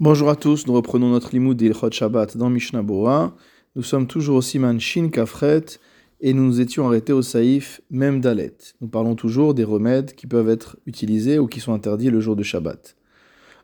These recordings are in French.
Bonjour à tous, nous reprenons notre limoud d'Ilchot Shabbat dans Mishnah Bora. Nous sommes toujours au Siman Shin Kafret et nous nous étions arrêtés au Saïf Mem Dalet. Nous parlons toujours des remèdes qui peuvent être utilisés ou qui sont interdits le jour de Shabbat.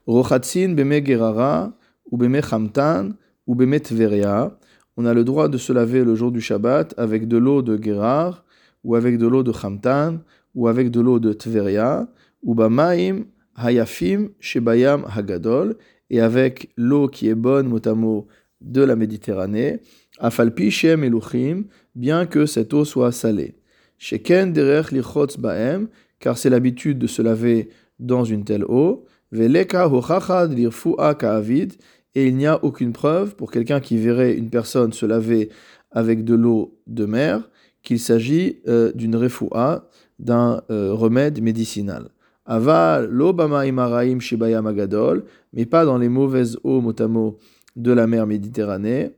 Rochatsin beme gerara ou beme chamtan ou beme tveria. On a le droit de se laver le jour du Shabbat avec de l'eau de gerar ou avec de l'eau de chamtan ou avec de l'eau de tveria ou bamaim hayafim shebayam hagadol et avec l'eau qui est bonne, mot de la Méditerranée, afalpi shem eluchim, bien que cette eau soit salée. Sheken derech lichotz baem, car c'est l'habitude de se laver dans une telle eau. Veleka hochachad lirfua ka'avid, et il n'y a aucune preuve pour quelqu'un qui verrait une personne se laver avec de l'eau de mer qu'il s'agit euh, d'une refoua, d'un euh, remède médicinal. Aval, l'obama imaraim shibayam agadol, mais pas dans les mauvaises eaux motamo de la mer Méditerranée,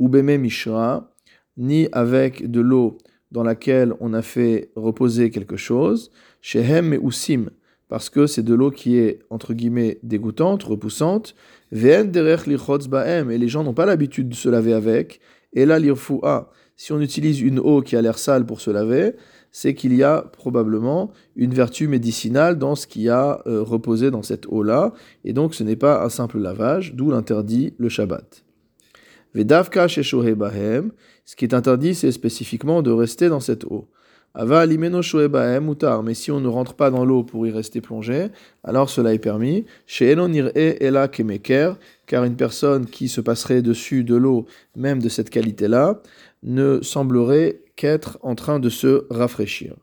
ou beme mishra, ni avec de l'eau dans laquelle on a fait reposer quelque chose, shehem ou sim, parce que c'est de l'eau qui est, entre guillemets, dégoûtante, repoussante, ve'en derech baem, et les gens n'ont pas l'habitude de se laver avec, et là l'irfua, si on utilise une eau qui a l'air sale pour se laver, c'est qu'il y a probablement une vertu médicinale dans ce qui a euh, reposé dans cette eau-là, et donc ce n'est pas un simple lavage, d'où l'interdit le Shabbat. Vedavka bahem, ce qui est interdit, c'est spécifiquement de rester dans cette eau. Ava alimeno bahem mutar, mais si on ne rentre pas dans l'eau pour y rester plongé, alors cela est permis. Chez e ela kemeker, car une personne qui se passerait dessus de l'eau, même de cette qualité-là, ne semblerait qu'être en train de se rafraîchir.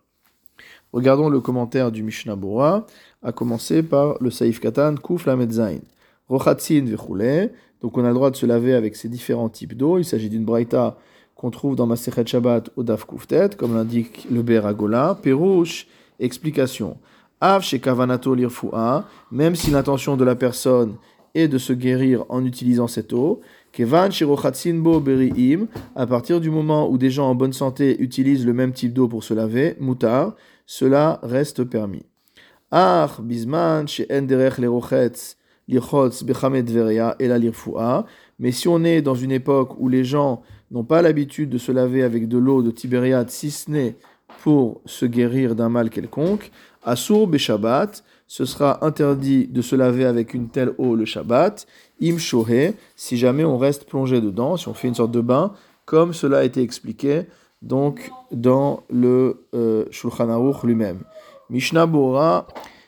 Regardons le commentaire du Mishnah Bora, à commencer par le Saïf Katan, Kuf Lamedzain. Rochatzin vechule, donc on a le droit de se laver avec ces différents types d'eau. Il s'agit d'une braïta qu'on trouve dans Masechet Shabbat au Daf Kuftet, comme l'indique le Beragola. Perouche, explication. Av Kavanato lirfua, même si l'intention de la personne est de se guérir en utilisant cette eau, Kevan bo beriim, à partir du moment où des gens en bonne santé utilisent le même type d'eau pour se laver, mutar, cela reste permis. Ach bisman enderech lerochetz lirchotz bechamet veria et. Mais si on est dans une époque où les gens n'ont pas l'habitude de se laver avec de l'eau de Tibériade, si ce n'est pour se guérir d'un mal quelconque, asur beshabbat, ce sera interdit de se laver avec une telle eau le Shabbat, im si jamais on reste plongé dedans, si on fait une sorte de bain, comme cela a été expliqué donc dans le euh, Shulchan Aruch lui-même. Mishnah Bora,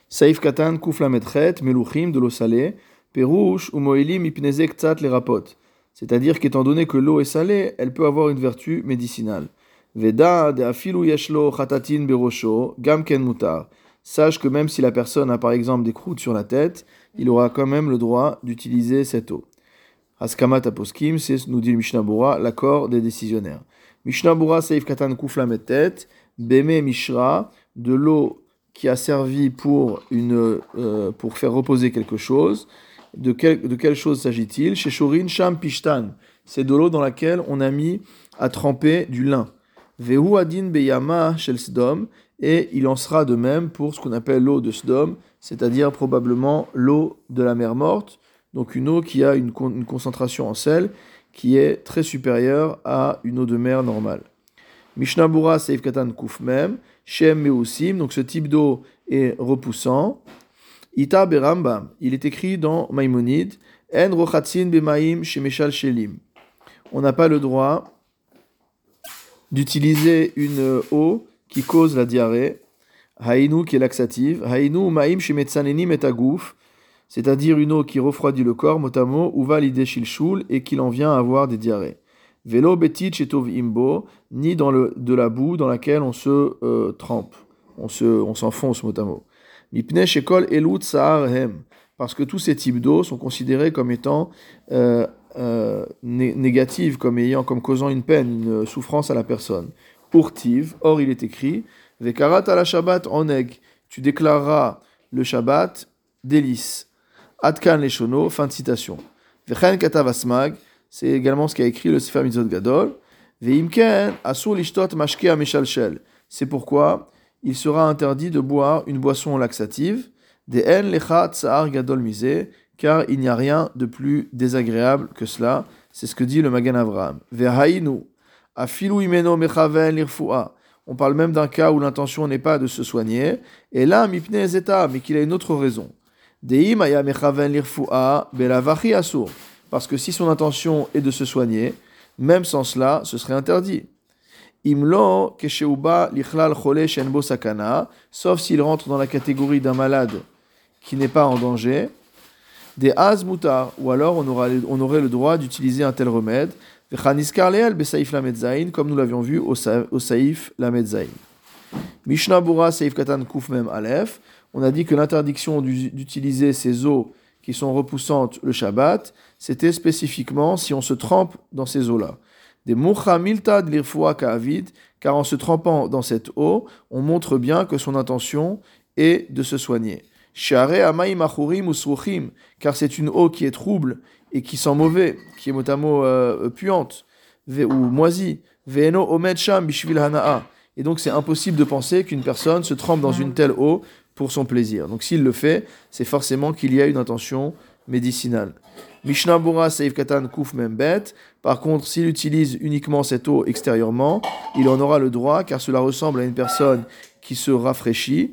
Saif Katan Kufla Metchet, Meluchim, de l'eau salée, Perouche ou Moelim Ipnezek Tzat les rapot. C'est-à-dire qu'étant donné que l'eau est salée, elle peut avoir une vertu médicinale. Veda de afilu yashlo chatatin berosho, gamken mutar sache que même si la personne a par exemple des croûtes sur la tête, il aura quand même le droit d'utiliser cette eau. Askamat aposkim, c'est, nous dit le Mishnah l'accord des décisionnaires. Mishnah Bura seif katan beme mishra, de l'eau qui a servi pour, une, euh, pour faire reposer quelque chose. De, quel, de quelle chose s'agit-il? Chez Shorin Sham Pishtan, c'est de l'eau dans laquelle on a mis à tremper du lin. Vehu adin beyama et il en sera de même pour ce qu'on appelle l'eau de Sdom, c'est-à-dire probablement l'eau de la mer morte, donc une eau qui a une, concentration en sel qui est très supérieure à une eau de mer normale. Mishnabura Seif Katan Kuf Mem, Shem Meusim, donc ce type d'eau est repoussant. Ita Berambam, il est écrit dans Maïmonide, En Rochatsin Bemaim Shemeshal Shelim. On n'a pas le droit d'utiliser une eau qui cause la diarrhée, haïnou qui est laxative, haïnou maïm shimetzanenim et c'est-à-dire une eau qui refroidit le corps, motamo, ou va l'idée shilshul, et qu'il en vient à avoir des diarrhées. Velo betit chetov imbo, ni dans de la boue dans laquelle on se euh, trempe, on se, on s'enfonce, motamo. Mipne shekol elut hem, parce que tous ces types d'eau sont considérés comme étant euh, euh, négatives, comme ayant, comme causant une peine, une souffrance à la personne. Urtiv, or il est écrit, Vekarat la Shabbat oneg, tu déclareras le Shabbat délice. Atkan leshono, fin de citation. Vechen katavasmag, c'est également ce qu'a écrit le Sefer Mitzvot Gadol. Veimken asur lishtot mashkea meshalshel. C'est pourquoi il sera interdit de boire une boisson laxative. De en lecha tsar gadol mise, car il n'y a rien de plus désagréable que cela. C'est ce que dit le Magan Avraham. Vehainu, On parle même d'un cas où l'intention n'est pas de se soigner. Et là, mipne zeta, mais qu'il a une autre raison. Parce que si son intention est de se soigner, même sans cela, ce serait interdit. Imlo lichlal shenbo sakana, sauf s'il rentre dans la catégorie d'un malade qui n'est pas en danger. Des mutar, ou alors on, on aurait le droit d'utiliser un tel remède. Comme nous l'avions vu au, Saïf la. Mishnah Bura Saïf Katan Kuf Mem Aleph. On a dit que l'interdiction d'utiliser ces eaux qui sont repoussantes le Shabbat, c'était spécifiquement si on se trempe dans ces eaux-là. Des Milta de Ka'avid, car en se trempant dans cette eau, on montre bien que son intention est de se soigner. car c'est une eau qui est trouble et qui sent mauvais, qui est mot à mot euh, puante, ou moisie. Et donc c'est impossible de penser qu'une personne se trempe dans une telle eau pour son plaisir. Donc s'il le fait, c'est forcément qu'il y a une intention médicinale. Mishnah Bura Seif Katan Kuf Membet. Par contre, s'il utilise uniquement cette eau extérieurement, il en aura le droit car cela ressemble à une personne qui se rafraîchit.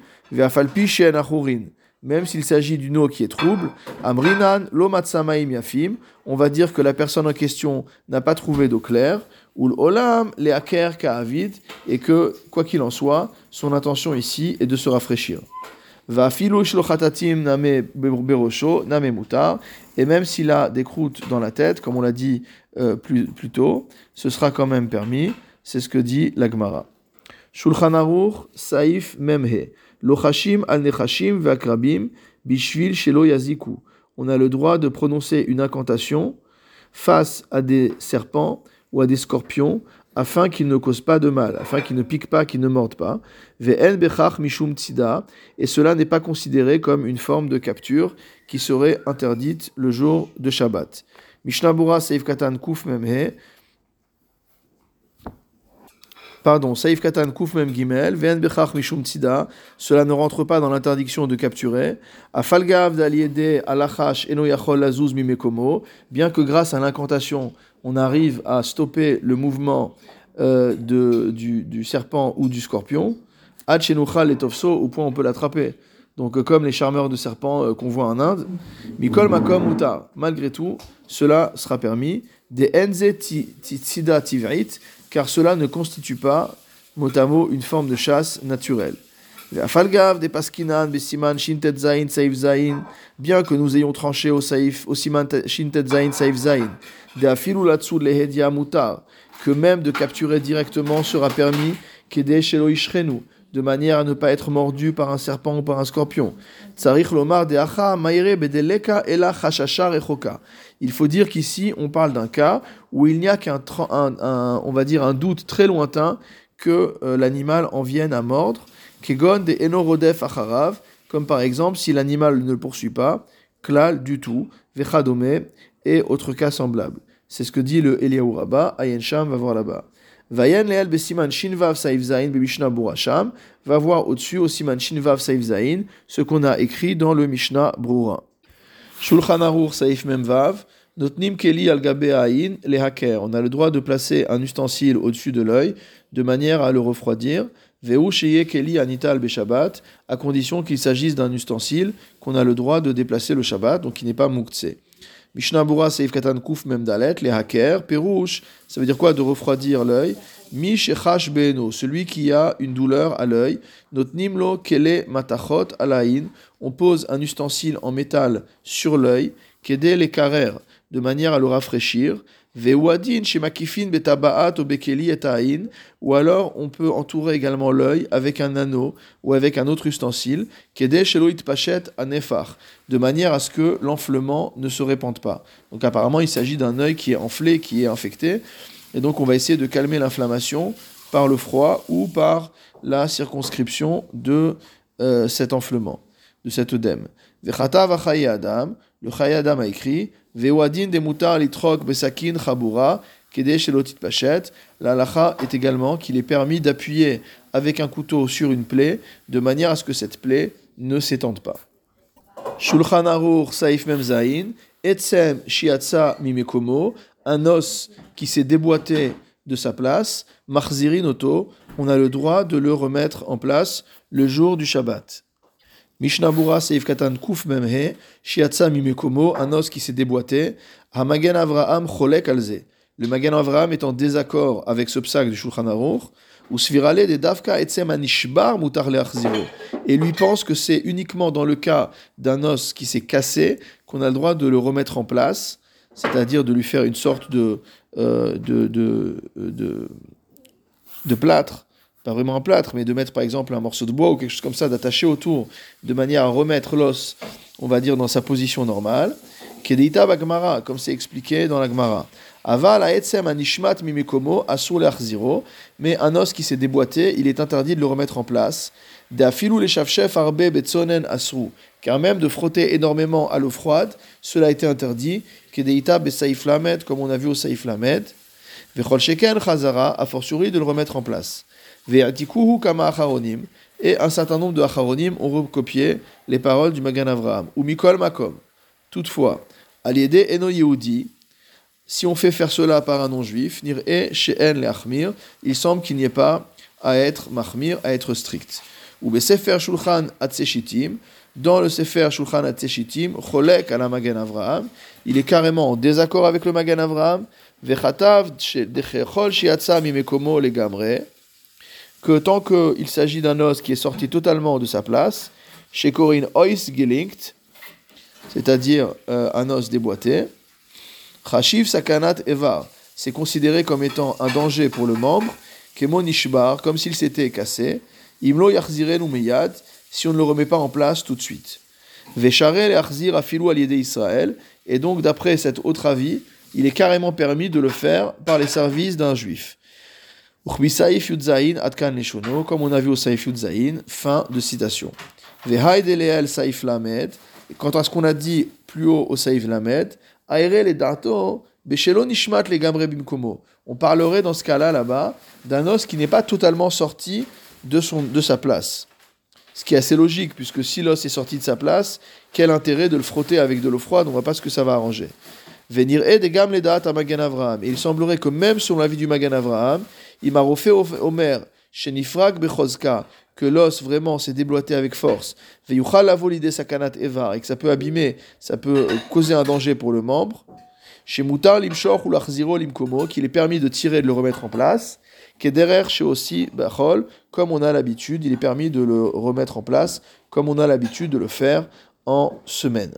Même s'il s'agit d'une eau qui est trouble, Amrinan Lomatsamaim Yafim, on va dire que la personne en question n'a pas trouvé d'eau claire, ou l'olam leaker ka'avid, et que, quoi qu'il en soit, son intention ici est de se rafraîchir. Va name berosho name mutar. Et même s'il a des croûtes dans la tête, comme on l'a dit euh, plus, plus, tôt, ce sera quand même permis. C'est ce que dit l'Agmara. Shulchan Aruch Saif Memhe. Lochashim al nechashim bishvil shelo yaziku. On a le droit de prononcer une incantation face à des serpents ou à des scorpions afin qu'ils ne causent pas de mal, afin qu'ils ne piquent pas, qu'ils ne mordent pas. mishum et cela n'est pas considéré comme une forme de capture qui serait interdite le jour de Shabbat. Mishnabura Seif Katan Kuf Memhe, pardon, Saif Katan Kuf Mem Gimel, Ven Bechach Mishum Tzida, cela ne rentre pas dans l'interdiction de capturer. A Falgav d'Aliede Alachash Eno Yachol Mimekomo, bien que grâce à l'incantation, on arrive à stopper le mouvement euh, du, serpent ou du scorpion, Ad Shenuchal et Tofso, au point on peut l'attraper. Donc, euh, comme les charmeurs de serpents euh, qu'on voit en Inde, Mikol Makom Uta, malgré tout, cela sera permis. Des Enze Tzida Tivrit, car cela ne constitue pas, mot à mot, une forme de chasse naturelle. bien que nous ayons tranché au saif, au siman shintet zain, zain, que même de capturer directement sera permis, de manière à ne pas être mordu par un serpent ou par un scorpion. Il faut dire qu'ici, on parle d'un cas où il n'y a qu'un, on va dire, un doute très lointain que euh, l'animal en vienne à mordre. Kegon de enorodef acharav, comme par exemple si l'animal ne le poursuit pas, klal du tout, vechadome, et autres cas semblables. C'est ce que dit le Eliyahu Rabba, Ayen Sham va voir là-bas. Vayen leel besiman shinvav saif zain be burasham va voir au-dessus au siman shinvav saif zain ce qu'on a écrit dans le Mishnah Brura. Shulchan Aruch saif memvav notnim keli al ayin le haker. On a le droit de placer un ustensile au-dessus de l'œil de manière à le refroidir. Veu sheye keli anita al beshabbat à condition qu'il s'agisse d'un ustensile qu'on a le droit de déplacer le Shabbat donc qui n'est pas muktse. Mishnah Bura Seif Katan Kuf Memdalet, les hackers, Perouche, ça veut dire quoi De refroidir l'œil? Mish Echash Beno, celui qui a une douleur à l'œil. Notre Nimlo Kele Matachot Alain, on pose un ustensile en métal sur l'œil, Kede les carrères, de manière à le rafraîchir. Obekeli ou alors on peut entourer également l'œil avec un anneau ou avec un autre ustensile, Pachet de manière à ce que l'enflement ne se répande pas. Donc apparemment il s'agit d'un œil qui est enflé, qui est infecté, et donc on va essayer de calmer l'inflammation par le froid ou par la circonscription de euh, cet enflement, de cet œdème. Le Chayadam a écrit Vewadin de mutar litrok besakin chabura kedesh pachet. La lacha est également qu'il est permis d'appuyer avec un couteau sur une plaie de manière à ce que cette plaie ne s'étende pas. Shulchan Aruch Saif Memzain, Etsem Shiatsa Mimekomo, un os qui s'est déboîté de sa place, Marzirin Oto, on a le droit de le remettre en place le jour du Shabbat. Mishnabura Seif Katan Kuf Memhe, Shiatsa Mimekomo, un os qui s'est déboîté, Hamagen Avraham Cholek Alze. Le Magen Avraham est en désaccord avec ce psaque du Shulchan Aruch, ou Svirale de Davka Etsem Anishbar Mutar Et lui pense que c'est uniquement dans le cas d'un os qui s'est cassé qu'on a le droit de le remettre en place, c'est-à-dire de lui faire une sorte de, euh, de, de, de, de plâtre pas vraiment un plâtre, mais de mettre par exemple un morceau de bois ou quelque chose comme ça, d'attacher autour, de manière à remettre l'os, on va dire, dans sa position normale. Kedeita bagmara, comme c'est expliqué dans la Gemara. Aval aetzem anishmat mimikomo asur ziro, mais un os qui s'est déboîté, il est interdit de le remettre en place. Dafilu le arbe betsonen asru, car même de frotter énormément à l'eau froide, cela a été interdit. Kedeita besaif lamed, comme on a vu au saif lamed. Vechol sheken chazara, a fortiori de le remettre en place. Et un certain nombre de acharonim ont recopié les paroles du Magan Avraham. Ou mikol makom. Toutefois, aliédé eno yehudi, si on fait faire cela par un non-juif, e she'en le'achmir, il semble qu'il n'y ait pas à être mahmir, à être strict. Ou be sefer shulchan atzeshitim, dans le sefer shulchan atzeshitim, cholek ala Magan Avraham, il est carrément en désaccord avec le Magan Avraham, vechatav dechechol shiatsa mimekomo legamre, que tant qu'il s'agit d'un os qui est sorti totalement de sa place, chez Corinne ois gelinkt, c'est-à-dire euh, un os déboîté, chashiv sakanat evar, c'est considéré comme étant un danger pour le membre, kemon ishbar, comme s'il s'était cassé, imlo yachziren meyad, si on ne le remet pas en place tout de suite. Vecharel achzir afilou aliede Israël, et donc d'après cet autre avis, il est carrément permis de le faire par les services d'un juif. Comme on a vu au Saif Yudzaïn, fin de citation. Quant à ce qu'on a dit plus haut au Saif Lamed. On parlerait dans ce cas-là, là-bas, d'un os qui n'est pas totalement sorti de, son, de sa place. Ce qui est assez logique, puisque si l'os est sorti de sa place, quel intérêt de le frotter avec de l'eau froide? On ne voit pas ce que ça va arranger. Venir et des gam les dates à Magan Avraham. Il semblerait que même selon l'avis du Magan Avraham, il m'a refait Omer, Shenifrag Bechozka, que l'os vraiment s'est débloité avec force, Veyuchal volidé sakanat et que ça peut abîmer, ça peut euh, causer un danger pour le membre. Chez Moutar Limshor ou l'Achziro Limkomo, qu'il est permis de tirer et de le remettre en place. Kederer chez aussi Bachol, comme on a l'habitude, il est permis de le remettre en place, comme on a l'habitude de le faire en semaine.